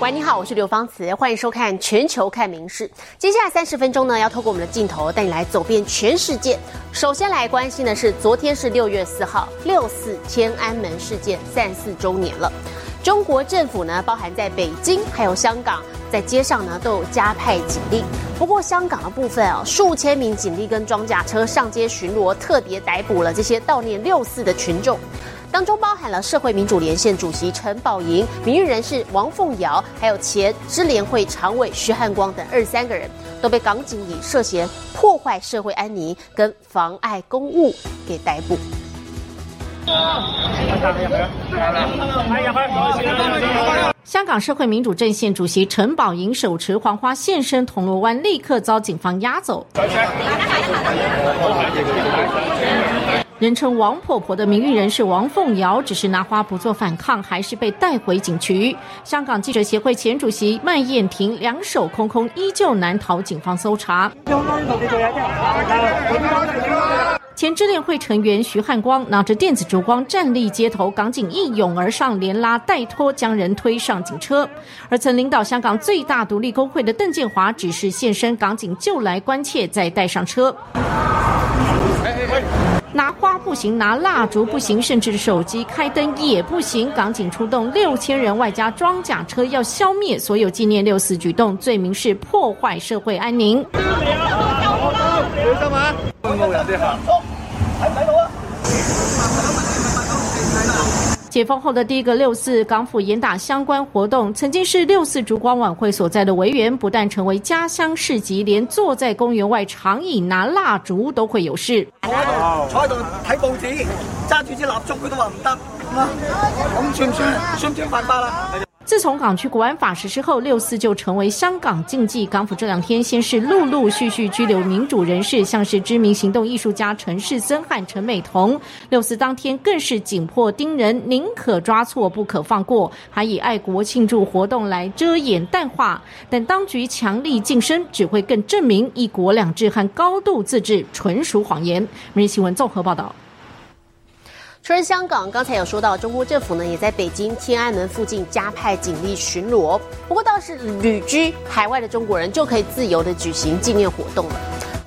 喂，你好，我是刘芳慈，欢迎收看《全球看名事》。接下来三十分钟呢，要透过我们的镜头带你来走遍全世界。首先来关心的是，昨天是六月四号，六四天安门事件三四周年了。中国政府呢，包含在北京还有香港，在街上呢都有加派警力。不过香港的部分啊，数千名警力跟装甲车上街巡逻，特别逮捕了这些悼念六四的群众。当中包含了社会民主连线主席陈宝莹、名誉人士王凤瑶，还有前支联会常委徐汉光等二十三个人，都被港警以涉嫌破坏社会安宁跟妨碍公务给逮捕。香港社会民主阵线主席陈宝莹手持黄花现身铜锣湾，立刻遭警方押走。人称“王婆婆”的名誉人士王凤瑶，只是拿花不做反抗，还是被带回警局。香港记者协会前主席麦燕婷两手空空，依旧难逃警方搜查。前支联会成员徐汉光拿着电子烛光站立街头，港警一涌而上，连拉带拖将人推上警车。而曾领导香港最大独立工会的邓建华，只是现身，港警就来关切，再带上车。拿花不行，拿蜡烛不行，甚至手机开灯也不行。港警出动六千人，外加装甲车，要消灭所有纪念六四举动，罪名是破坏社会安宁。解封后的第一个六四港府严打相关活动，曾经是六四烛光晚会所在的维园，不但成为家乡市集，连坐在公园外长椅拿蜡烛都会有事。坐喺度，坐喺度睇報紙，揸住支蠟燭，佢都話唔得，咁算唔算？算唔算犯法啦？自从港区国安法实施后，六四就成为香港禁忌。港府这两天先是陆陆续续拘留民主人士，像是知名行动艺术家陈世森和陈美彤。六四当天更是紧迫盯人，宁可抓错不可放过，还以爱国庆祝活动来遮掩淡化。但当局强力晋升，只会更证明一国两制和高度自治纯属谎言。每日新闻综合报道。除了香港，刚才有说到，中国政府呢也在北京天安门附近加派警力巡逻。不过，倒是旅居海外的中国人就可以自由的举行纪念活动了。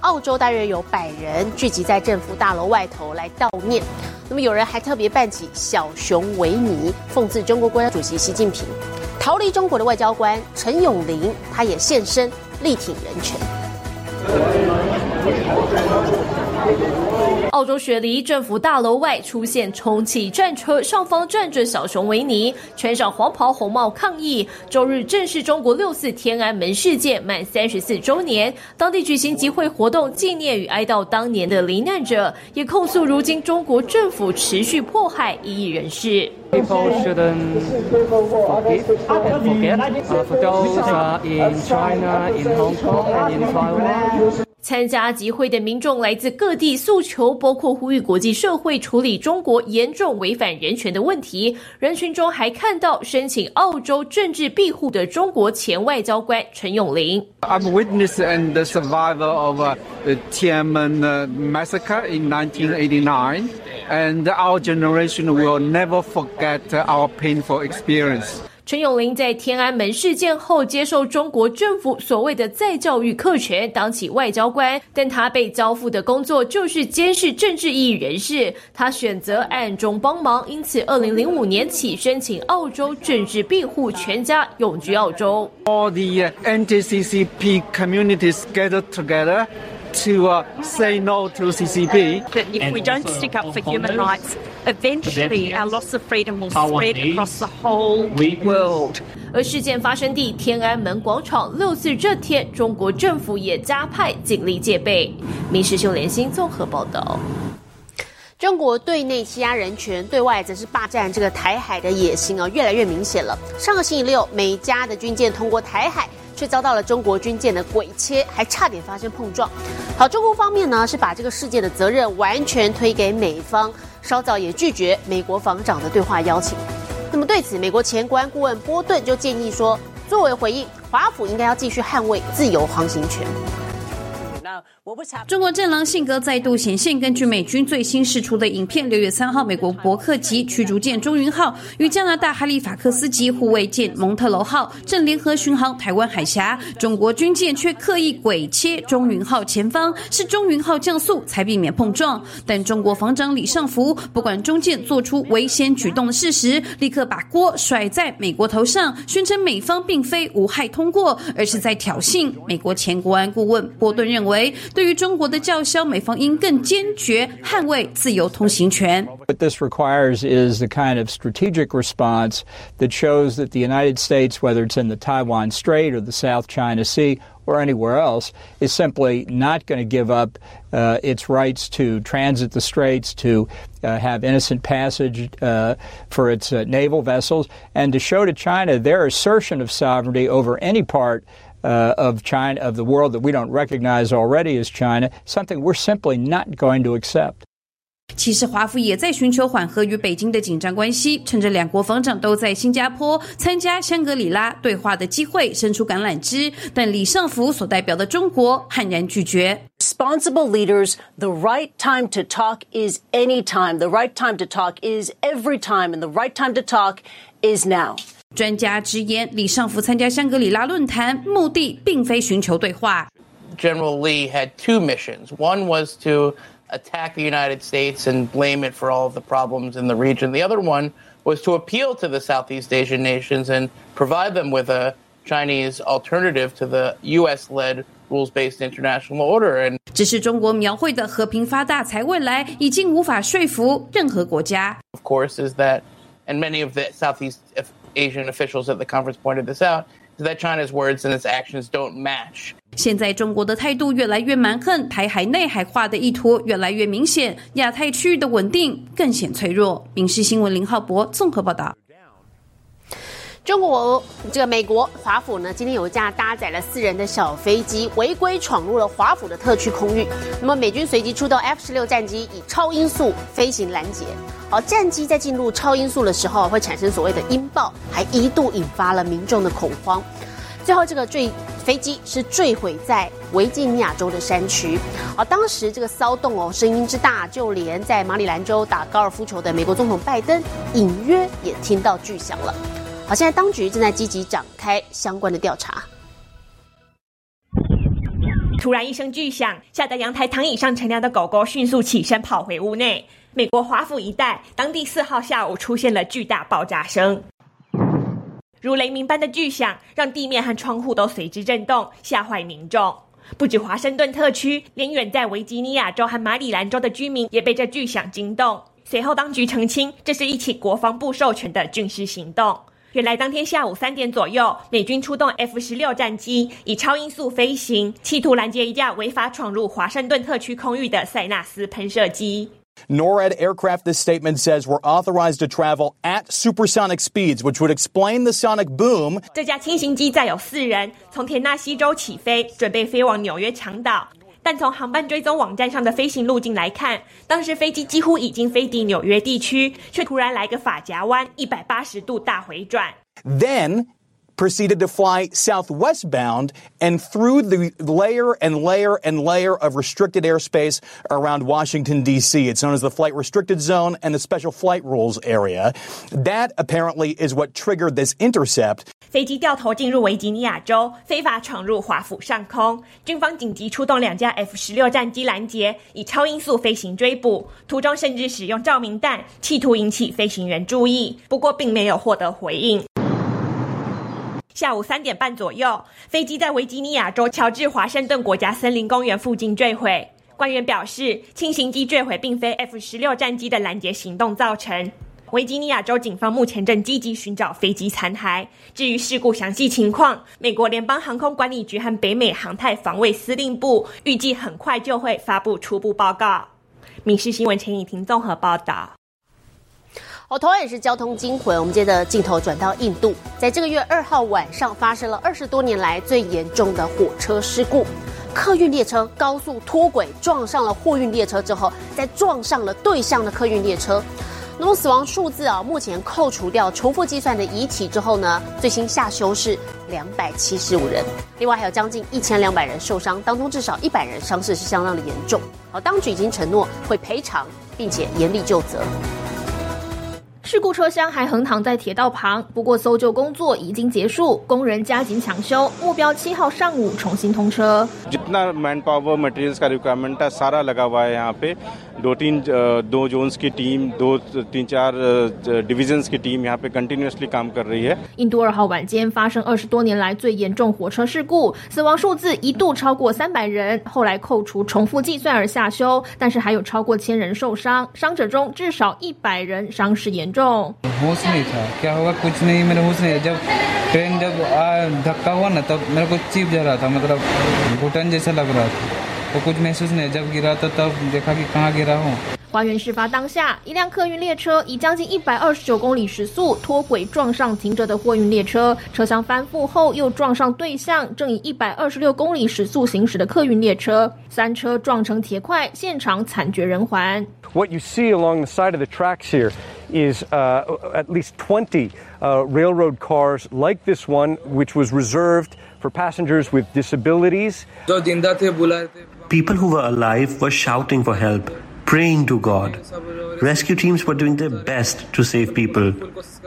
澳洲大约有百人聚集在政府大楼外头来悼念。那么，有人还特别扮起小熊维尼，讽刺中国国家主席习近平。逃离中国的外交官陈永林，他也现身力挺人权。澳洲雪梨政府大楼外出现充气战车，上方站着小熊维尼，穿上黄袍红帽抗议。周日正是中国六四天安门事件满三十四周年，当地举行集会活动，纪念与哀悼当年的罹难者，也控诉如今中国政府持续迫害异议人士。参加集会的民众来自各地，诉求包括呼吁国际社会处理中国严重违反人权的问题。人群中还看到申请澳洲政治庇护的中国前外交官陈永林。I'm witness and the survivor of uh, the Tiananmen massacre in 1989, and our generation will never forget our painful experience. 陈永林在天安门事件后接受中国政府所谓的再教育课权，当起外交官，但他被交付的工作就是监视政治异议人士。他选择暗中帮忙，因此二零零五年起申请澳洲政治庇护，全家永居澳洲。All the anti-CCP communities gathered together. To uh, say no to CCP. That if we don't stick up for human rights, eventually our loss of freedom will spread across the whole world. 而事件发生地天安门广场六四这天，中国政府也加派警力戒备。民事秀联新综合报道。中国对内欺压人权，对外则是霸占这个台海的野心啊，越来越明显了。上个星期六，美加的军舰通过台海。却遭到了中国军舰的鬼切，还差点发生碰撞。好，中国方面呢是把这个事件的责任完全推给美方，稍早也拒绝美国防长的对话邀请。那么对此，美国前国安顾问波顿就建议说，作为回应，华府应该要继续捍卫自由航行权。中国战狼性格再度显现。根据美军最新释出的影片，六月三号，美国伯克级驱逐舰“中云号”与加拿大哈利法克斯级护卫舰“蒙特楼号”正联合巡航台湾海峡，中国军舰却刻意鬼切“中云号”前方，是“中云号”降速才避免碰撞。但中国防长李尚福不管中舰做出危险举动的事实，立刻把锅甩在美国头上，宣称美方并非无害通过，而是在挑衅。美国前国安顾问波顿认为，对于中国的叫嚣，美方应更坚决捍卫自由通行权。What this requires is the kind of strategic response that shows that the United States, whether it's in the Taiwan Strait or the South China Sea or anywhere else, is simply not going to give up uh, its rights to transit the straits, to uh, have innocent passage uh, for its naval vessels, and to show to China their assertion of sovereignty over any part uh, of China, of the world that we don't recognize already as China, something we're simply not going to accept. 其实，华府也在寻求缓和与北京的紧张关系，趁着两国防长都在新加坡参加香格里拉对话的机会，伸出橄榄枝。但李尚福所代表的中国悍然拒绝。Responsible leaders, the right time to talk is any time. The right time to talk is every time, and the right time to talk is now. 专家直言，李尚福参加香格里拉论坛目的并非寻求对话。General Lee had two missions. One was to attack the United States and blame it for all of the problems in the region. The other one was to appeal to the Southeast Asian nations and provide them with a Chinese alternative to the U.S. led rules based international order. And 只是中国描绘的和平发大财未来已经无法说服任何国家。 of course, is that, and many of the Southeast Asian officials at the conference pointed this out, that China's words and its actions don't match. 现在中国的态度越来越蛮横，台海内海化的意图越来越明显，亚太区域的稳定更显脆弱。民事新闻林浩博综合报道。中国这个美国华府呢，今天有一架搭载了四人的小飞机违规闯入了华府的特区空域。那么美军随即出动 F 十六战机以超音速飞行拦截。好，战机在进入超音速的时候会产生所谓的音爆，还一度引发了民众的恐慌。最后，这个坠飞机是坠毁在维吉尼亚州的山区。而，当时这个骚动哦，声音之大，就连在马里兰州打高尔夫球的美国总统拜登，隐约也听到巨响了。好，现在当局正在积极展开相关的调查。突然一声巨响，吓得阳台躺椅上乘凉的狗狗迅速起身跑回屋内。美国华府一带，当地四号下午出现了巨大爆炸声，如雷鸣般的巨响让地面和窗户都随之震动，吓坏民众。不止华盛顿特区，连远在维吉尼亚州和马里兰州的居民也被这巨响惊动。随后，当局澄清，这是一起国防部授权的军事行动。原来当天下午三点左右，美军出动 F 十六战机，以超音速飞行，企图拦截一架违法闯入华盛顿特区空域的塞纳斯喷射机。NORAD aircraft, this statement says, were authorized to travel at supersonic speeds, which would explain the sonic boom. 这架轻型机载有四人，从田纳西州起飞，准备飞往纽约长岛。但从航班追踪网站上的飞行路径来看，当时飞机几乎已经飞抵纽约地区，却突然来个法夹弯，一百八十度大回转。Then proceeded to fly southwestbound and through the layer and layer and layer of restricted airspace around Washington, D.C. It's known as the Flight Restricted Zone and the Special Flight Rules Area. That apparently is what triggered this intercept. 飞机掉头进入维吉尼亚州，非法闯入华府上空。军方紧急出动两架 F 十六战机拦截，以超音速飞行追捕，途中甚至使用照明弹，企图引起飞行员注意，不过并没有获得回应。 下午三点半左右，飞机在维吉尼亚州乔治华盛顿国家森林公园附近坠毁。官员表示，轻型机坠毁并非 F 十六战机的拦截行动造成。维吉尼亚州警方目前正积极寻找飞机残骸。至于事故详细情况，美国联邦航空管理局和北美航太防卫司令部预计很快就会发布初步报告。民事新闻陈以婷综合报道。哦，同样也是交通惊魂。我们接着镜头转到印度，在这个月二号晚上发生了二十多年来最严重的火车事故，客运列车高速脱轨撞上了货运列车之后，再撞上了对向的客运列车。那么死亡数字啊，目前扣除掉重复计算的遗体之后呢，最新下修是两百七十五人，另外还有将近一千两百人受伤，当中至少一百人伤势是相当的严重。好，当局已经承诺会赔偿，并且严厉就责。事故车厢还横躺在铁道旁，不过搜救工作已经结束，工人加紧抢修，目标七号上午重新通车。 जितना man power materials का रिक्वायरमेंट है सारा लगा हुआ है यहाँ पे दो तीन दो जोन्स की टीम दो तीन चार डिविजन्स की टीम यहाँ पे कंटिन्यूसली काम कर रही है 印度二号晚间发生二十多年来最严重火车事故，死亡数字一度超过三百人，后来扣除重复计算而下修，但是还有超过千人受伤，伤者中至少一百人伤势严重。 होश नहीं था क्या होगा कुछ नहीं मेरा होश नहीं है जब ट्रेन जब आ, धक्का हुआ ना तब मेरे को चीप जा रहा था मतलब घुटन जैसा लग रहा था तो कुछ महसूस नहीं जब गिरा था तब देखा कि कहाँ गिरा हूँ 花园事发当下，一辆客运列车以将近一百二十九公里时速脱轨撞上停着的货运列车，车厢翻覆后又撞上对向正以一百二十六公里时速行驶的客运列车，三车撞成铁块，现场惨绝人寰。 What you see along the side of the tracks here is uh, at least 20 uh, railroad cars like this one, which was reserved for passengers with disabilities. People who were alive were shouting for help, praying to God. Rescue teams were doing their best to save people.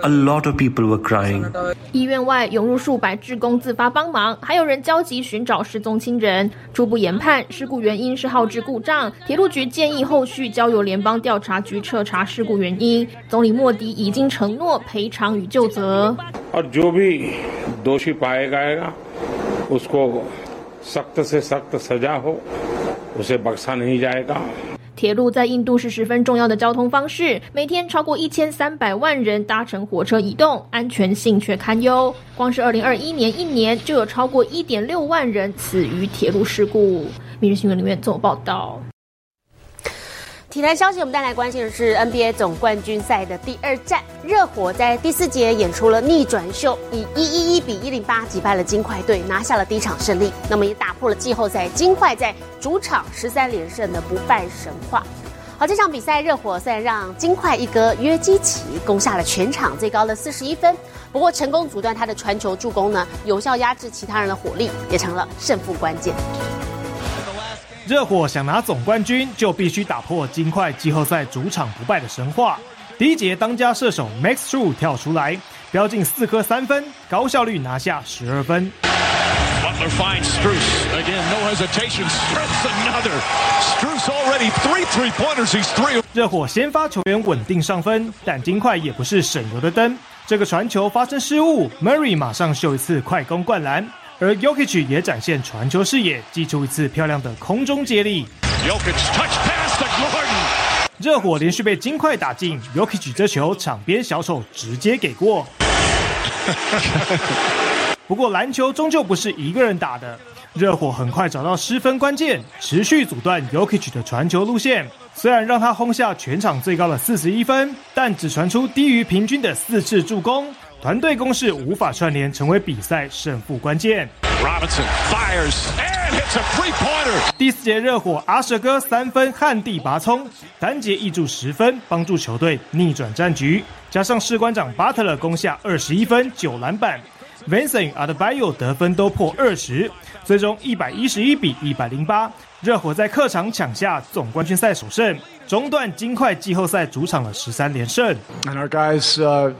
A lot of people were crying. 医院外涌入数百职工自发帮忙，还有人焦急寻找失踪亲人。初步研判，事故原因是耗资故障。铁路局建议后续交由联邦调查局彻查事故原因。总理莫迪已经承诺赔偿与就责。 और जो भी दोषी पाया जाएगा उसको सख्त से सख्त सजा हो उसे बख्शा नहीं जाएगा 铁路在印度是十分重要的交通方式，每天超过一千三百万人搭乘火车移动，安全性却堪忧。光是二零二一年一年就有超过一点六万人死于铁路事故。每日新闻里面做报道。 体坛消息，我们带来关心的是 NBA 总冠军赛的第二战，热火在第四节演出了逆转秀，以一一一比一零八击败了金块队，拿下了第一场胜利。那么也打破了季后赛金块在主场十三连胜的不败神话。好，这场比赛热火虽然让金块一哥约基奇攻下了全场最高的四十一分，不过成功阻断他的传球助攻呢，有效压制其他人的火力，也成了胜负关键。热火想拿总冠军，就必须打破金块季后赛主场不败的神话。第一节，当家射手 Max True 跳出来，飙进四颗三分，高效率拿下十二分。Butler finds Struess. Again, no hesitation. strips another. Struess already three three pointers. He's three. 热火先发球员稳定上分，但金块也不是省油的灯。这个传球发生失误，Murray 马上秀一次快攻灌篮。而 Jokic 也展现传球视野，祭出一次漂亮的空中接力。热火连续被金块打进，Jokic 这球场边小丑直接给过。不过篮球终究不是一个人打的，热火很快找到失分关键，持续阻断 Jokic 的传球路线。虽然让他轰下全场最高的四十一分，但只传出低于平均的四次助攻，团队攻势无法串联，成为比赛胜负关键。Robinson fires and hits a three-pointer. 第四节，热火阿舍哥三分旱地拔葱，单节一注十分，帮助球队逆转战局。加上士官长巴特勒攻下二十一分、九篮板，Vincent 与 Adebayo 得分都破二十，最终一百一十一比一百零八，热火在客场抢下总冠军赛首胜，中断金块季后赛主场的十三连胜。And our guys, uh,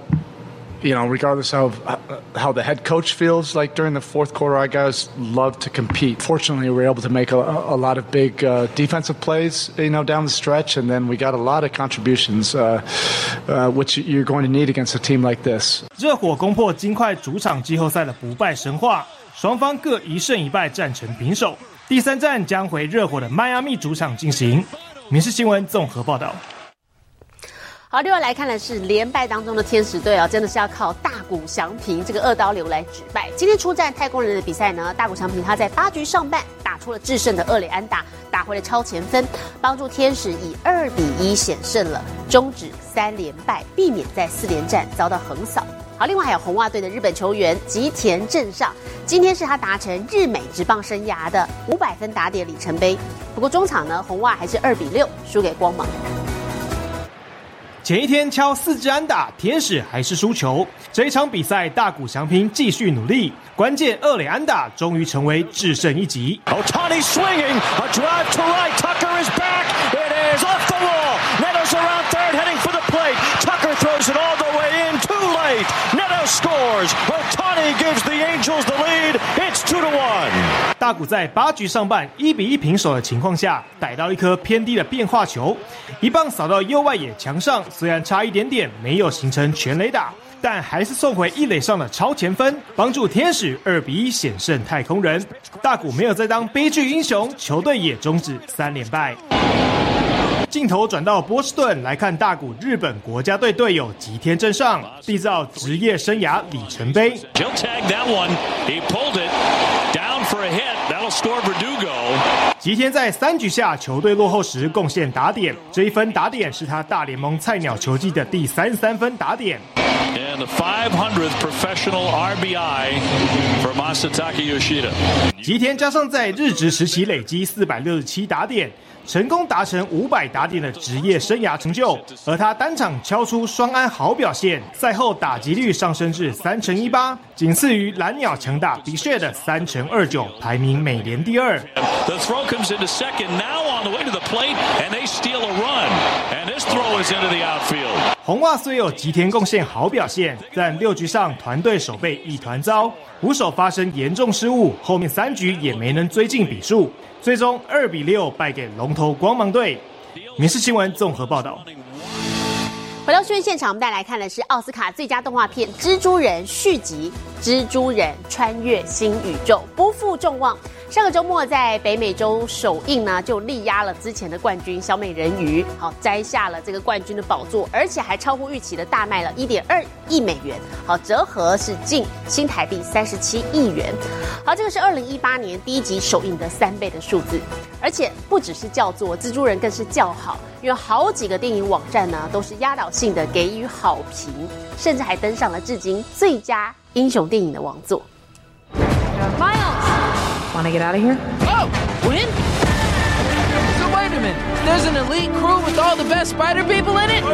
you know, regardless of uh, how the head coach feels like during the fourth quarter, our guys love to compete. Fortunately, we were able to make a, a lot of big uh, defensive plays, you know, down the stretch, and then we got a lot of contributions, uh, uh, which you're going to need against a team like this. 热火攻破金块主场季后赛的不败神话，双方各一胜一败，战成平手。第三战将回热火的迈阿密主场进行。民事新闻综合报道。 好，另外来看的是连败当中的天使队啊，真的是要靠大谷翔平这个二刀流来止败。今天出战太空人的比赛呢，大谷翔平他在八局上半打出了制胜的二垒安打，打回了超前分，帮助天使以二比一险胜了，终止三连败，避免在四连战遭到横扫。好，另外还有红袜队的日本球员吉田正尚，今天是他达成日美职棒生涯的五百分打点里程碑。不过中场呢，红袜还是二比六输给光芒。前一天敲四支安打，天使还是输球。这一场比赛，大谷翔平继续努力，关键二垒安打终于成为制胜一击。Otani swinging, a drive to right. Tucker is back. It is off the wall. Nettles around third, heading for the plate. Tucker throws it all the way in. Too late. Neto scores. Otani gives the Angels the lead. It's two to one. 大谷在八局上半一比一平手的情况下，逮到一颗偏低的变化球，一棒扫到右外野墙上，虽然差一点点没有形成全垒打，但还是送回一垒上的超前分，帮助天使二比一险胜太空人。大谷没有再当悲剧英雄，球队也终止三连败。镜头转到波士顿来看大谷日本国家队队友吉田正上缔造职业生涯里程碑。For a hit. That'll score Verdugo. 吉田在三局下球队落后时贡献打点，这一分打点是他大联盟菜鸟球技的第三十三分打点。And the 500th professional RBI for Masataka Yoshida. 吉田加上在日职时期累积四百六十七打点，成功达成五百打点的职业生涯成就。而他单场敲出双安好表现，赛后打击率上升至三成一八，仅次于蓝鸟强打比谢的三成二九，排名美联第二。The throw comes into second. Now on the way to the plate, and they steal a run. And this throw is into the outfield. 红袜虽有吉田贡献好表现，但六局上团队守备一团糟，五手发生严重失误，后面三局也没能追进比数，最终二比六败给龙头光芒队。民事新闻综合报道。回到新闻现场，我们带来看的是奥斯卡最佳动画片《蜘蛛人》续集《蜘蛛人穿越新宇宙》，不负众望。上个周末在北美洲首映呢，就力压了之前的冠军小美人鱼，好摘下了这个冠军的宝座，而且还超乎预期的大卖了一点二亿美元，好折合是近新台币三十七亿元。好，这个是二零一八年第一集首映的三倍的数字，而且不只是叫做蜘蛛人，更是叫好，因为好几个电影网站呢都是压倒性的给予好评，甚至还登上了至今最佳英雄电影的王座。Want to get out of here? Oh, win? So wait a minute. There's an elite crew with all the best spider people in it?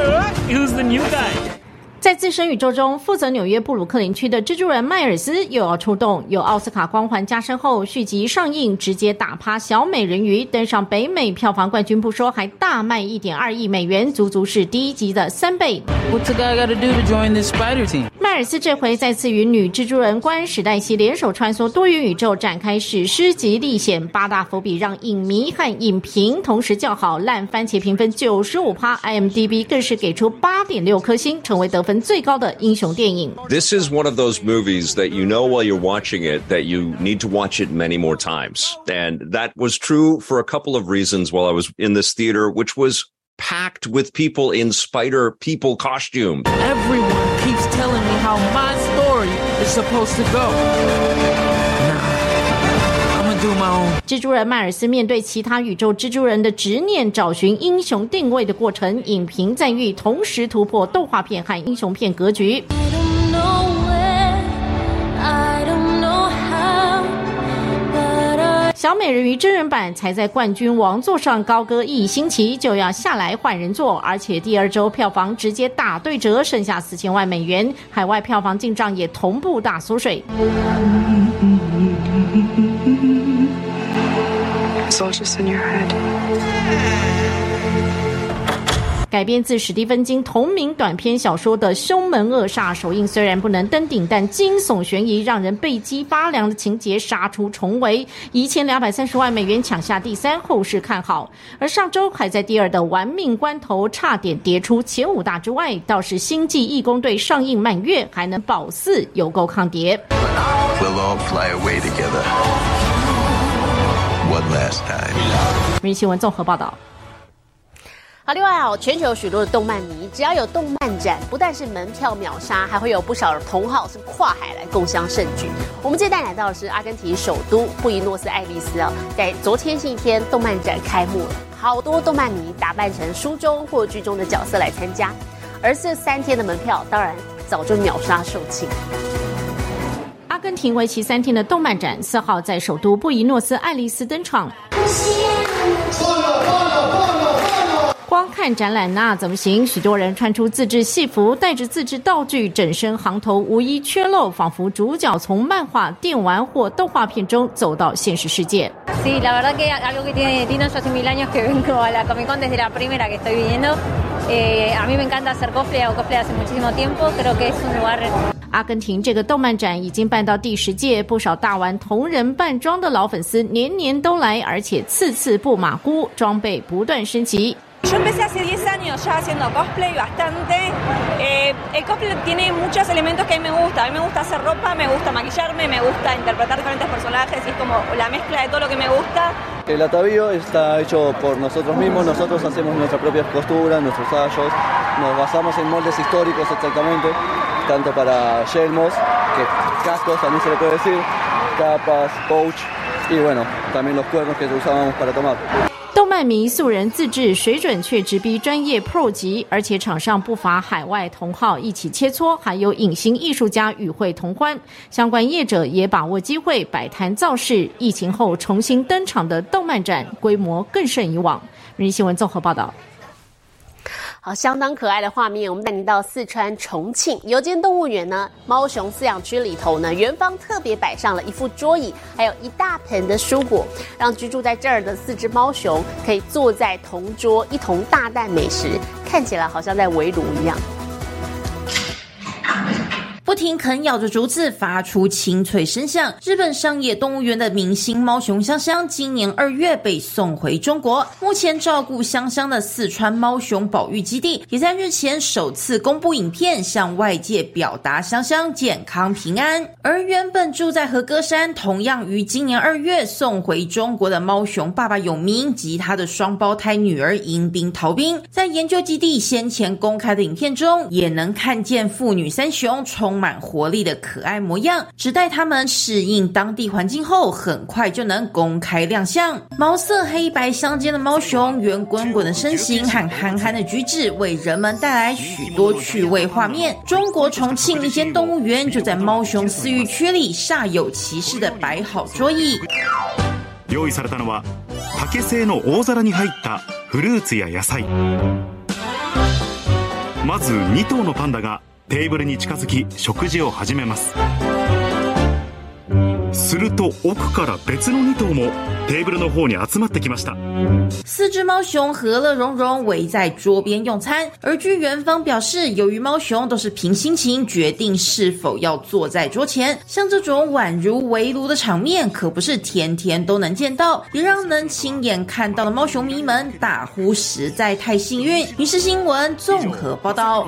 Who's the new guy? 在自身宇宙中，负责纽约布鲁克林区的蜘蛛人迈尔斯又要出动。有奥斯卡光环加身后，续集上映，直接打趴小美人鱼，登上北美票房冠军不说，还大卖一点二亿美元，足足是第一集的三倍。What's a guy got to do to join this spider team? 迈尔斯这回再次与女蜘蛛人关史黛西联手穿梭多元宇宙，展开史诗级历险。八大伏笔让影迷和影评同时叫好，烂番茄评分九十五趴，IMDB 更是给出八点六颗星，成为得分最高的英雄电影。 This is one of those movies that you know while you're watching it that you need to watch it many more times. And that was true for a couple of reasons while I was in this theater, which was packed with people in spider people costumes. Everyone keep telling me how my story is supposed to go。蜘蛛人迈尔斯面对其他宇宙蜘蛛人的执念，找寻英雄定位的过程，影评赞誉同时突破动画片和英雄片格局。小美人鱼真人版才在冠军王座上高歌一星期，就要下来换人做，而且第二周票房直接打对折，剩下四千万美元，海外票房进账也同步大缩水。改编自史蒂芬金同名短篇小说的《凶门恶煞》首映虽然不能登顶，但惊悚悬疑让人背脊发凉的情节杀出重围，一千两百三十万美元抢下第三，后市看好。而上周还在第二的《玩命关头》差点跌出前五大之外，倒是《星际义工队》上映满月还能保四，有够抗跌。We'll all fly away together. One last time. 明新闻综合报道。另外啊，全球有许多的动漫迷，只要有动漫展，不但是门票秒杀，还会有不少的同好是跨海来共襄盛举。我们这带来到的是阿根廷首都布宜诺斯艾利斯啊，在昨天星期天动漫展开幕了，好多动漫迷打扮成书中或剧中的角色来参加，而这三天的门票当然早就秒杀售罄。阿根廷为期三天的动漫展，四号在首都布宜诺斯艾利斯登场。光看展览那怎么行？许多人穿出自制戏服带着自制道具整身行头无一缺漏仿佛主角从漫画电玩或动画片中走到现实世界。阿根廷这个动漫展已经办到第十届不少大玩同人扮装的老粉丝年年都来而且次次不马虎装备不断升级。Yo empecé hace 10 años ya haciendo cosplay bastante. Eh, el cosplay tiene muchos elementos que a mí me gusta. A mí me gusta hacer ropa, me gusta maquillarme, me gusta interpretar diferentes personajes y es como la mezcla de todo lo que me gusta. El atavío está hecho por nosotros mismos, nosotros hacemos nuestras propias costuras, nuestros tallos, nos basamos en moldes históricos exactamente, tanto para yelmos, que cascos también se le puede decir, capas, pouch y bueno, también los cuernos que usábamos para tomar. 动漫迷素人自制，水准却直逼专业 Pro 级，而且场上不乏海外同好一起切磋，还有隐形艺术家与会同欢。相关业者也把握机会摆摊造势。疫情后重新登场的动漫展，规模更胜以往。日新闻综合报道。好，相当可爱的画面。我们带您到四川重庆游间动物园呢，猫熊饲养区里头呢，园方特别摆上了一副桌椅，还有一大盆的蔬果，让居住在这儿的四只猫熊可以坐在同桌一同大啖美食，看起来好像在围炉一样。不停啃咬着竹子，发出清脆声响。日本上野动物园的明星猫熊香香，今年二月被送回中国。目前照顾香香的四川猫熊保育基地，也在日前首次公布影片，向外界表达香香健康平安。而原本住在和歌山，同样于今年二月送回中国的猫熊爸爸永明及他的双胞胎女儿迎宾逃兵，在研究基地先前公开的影片中，也能看见父女三雄充满活力的可爱模样，只待他们适应当地环境后，很快就能公开亮相。毛色黑白相间的猫熊，圆滚滚的身形和憨憨的举止，为人们带来许多趣味画面。中国重庆一间动物园就在猫熊饲育区里煞有其事的摆好桌椅。用意されたのは竹製の大皿に入ったフルーツや野菜まず2頭のパンダが テーブルに近づき食事を始めますすると奥から別の2頭もテーブルの方に集まってきました四只猫熊和乐融融围在桌边用餐，而据园方表示，由于猫熊都是凭心情决定是否要坐在桌前，像这种宛如围炉的场面，可不是天天都能见到，也让能亲眼看到的猫熊迷们大呼实在太幸运。于是新闻综合报道。